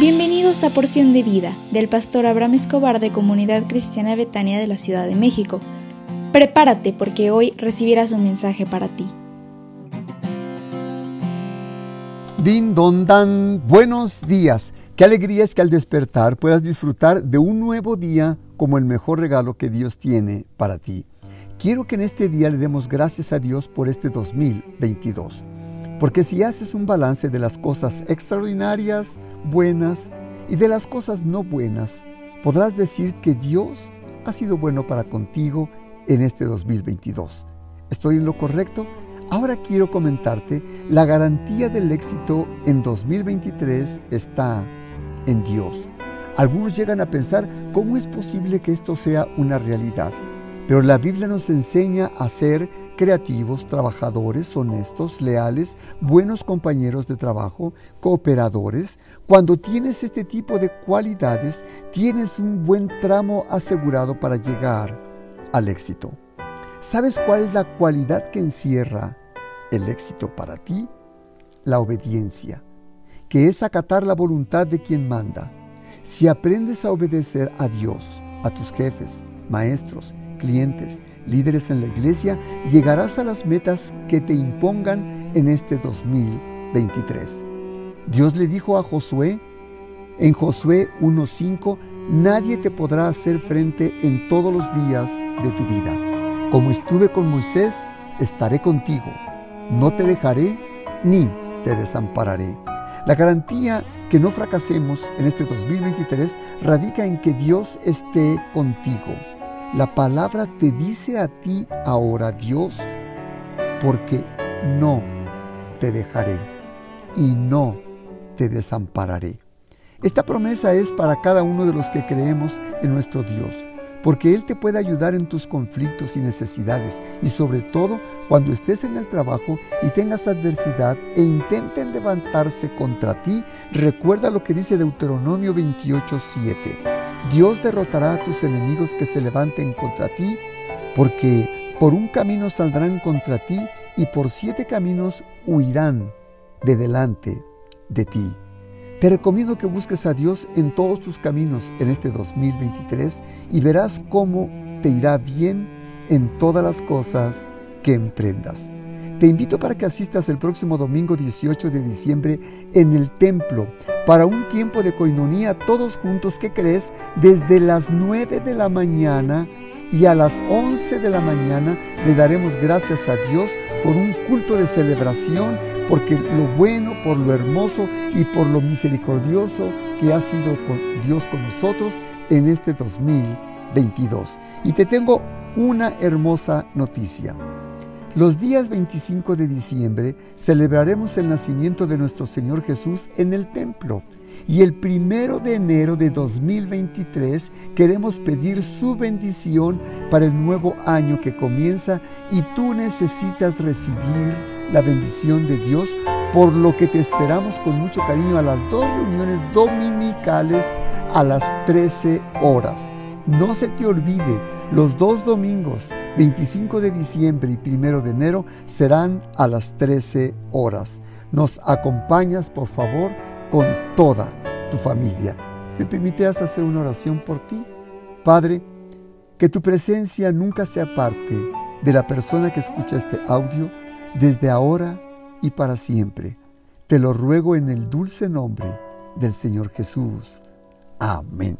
Bienvenidos a Porción de Vida del pastor Abraham Escobar de Comunidad Cristiana Betania de la Ciudad de México. Prepárate porque hoy recibirás un mensaje para ti. Din don dan, buenos días. Qué alegría es que al despertar puedas disfrutar de un nuevo día como el mejor regalo que Dios tiene para ti. Quiero que en este día le demos gracias a Dios por este 2022. Porque si haces un balance de las cosas extraordinarias, buenas y de las cosas no buenas, podrás decir que Dios ha sido bueno para contigo en este 2022. ¿Estoy en lo correcto? Ahora quiero comentarte, la garantía del éxito en 2023 está en Dios. Algunos llegan a pensar cómo es posible que esto sea una realidad, pero la Biblia nos enseña a ser creativos, trabajadores, honestos, leales, buenos compañeros de trabajo, cooperadores. Cuando tienes este tipo de cualidades, tienes un buen tramo asegurado para llegar al éxito. ¿Sabes cuál es la cualidad que encierra el éxito para ti? La obediencia, que es acatar la voluntad de quien manda. Si aprendes a obedecer a Dios, a tus jefes, maestros, clientes, líderes en la iglesia, llegarás a las metas que te impongan en este 2023. Dios le dijo a Josué, en Josué 1.5, nadie te podrá hacer frente en todos los días de tu vida. Como estuve con Moisés, estaré contigo. No te dejaré ni te desampararé. La garantía que no fracasemos en este 2023 radica en que Dios esté contigo la palabra te dice a ti ahora, Dios, porque no te dejaré y no te desampararé. Esta promesa es para cada uno de los que creemos en nuestro Dios, porque Él te puede ayudar en tus conflictos y necesidades, y sobre todo cuando estés en el trabajo y tengas adversidad e intenten levantarse contra ti, recuerda lo que dice Deuteronomio 28:7 Dios derrotará a tus enemigos que se levanten contra ti, porque por un camino saldrán contra ti y por siete caminos huirán de delante de ti. Te recomiendo que busques a Dios en todos tus caminos en este 2023 y verás cómo te irá bien en todas las cosas que emprendas. Te invito para que asistas el próximo domingo 18 de diciembre en el templo para un tiempo de coinonía todos juntos, ¿qué crees? Desde las 9 de la mañana y a las 11 de la mañana le daremos gracias a Dios por un culto de celebración, porque lo bueno, por lo hermoso y por lo misericordioso que ha sido Dios con nosotros en este 2022. Y te tengo una hermosa noticia. Los días 25 de diciembre celebraremos el nacimiento de nuestro Señor Jesús en el templo. Y el primero de enero de 2023 queremos pedir su bendición para el nuevo año que comienza y tú necesitas recibir la bendición de Dios, por lo que te esperamos con mucho cariño a las dos reuniones dominicales a las 13 horas. No se te olvide, los dos domingos 25 de diciembre y 1 de enero serán a las 13 horas. Nos acompañas, por favor, con toda tu familia. ¿Me permitirás hacer una oración por ti? Padre, que tu presencia nunca sea parte de la persona que escucha este audio desde ahora y para siempre. Te lo ruego en el dulce nombre del Señor Jesús. Amén.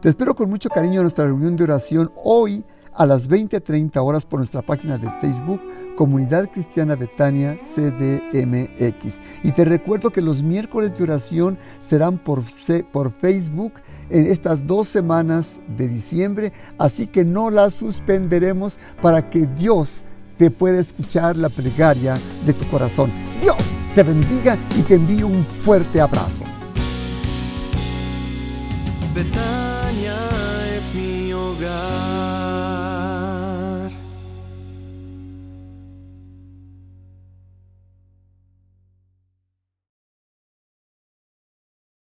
Te espero con mucho cariño en nuestra reunión de oración hoy a las 20.30 horas por nuestra página de Facebook, Comunidad Cristiana Betania CDMX. Y te recuerdo que los miércoles de oración serán por, por Facebook en estas dos semanas de diciembre, así que no las suspenderemos para que Dios te pueda escuchar la plegaria de tu corazón. Dios te bendiga y te envío un fuerte abrazo.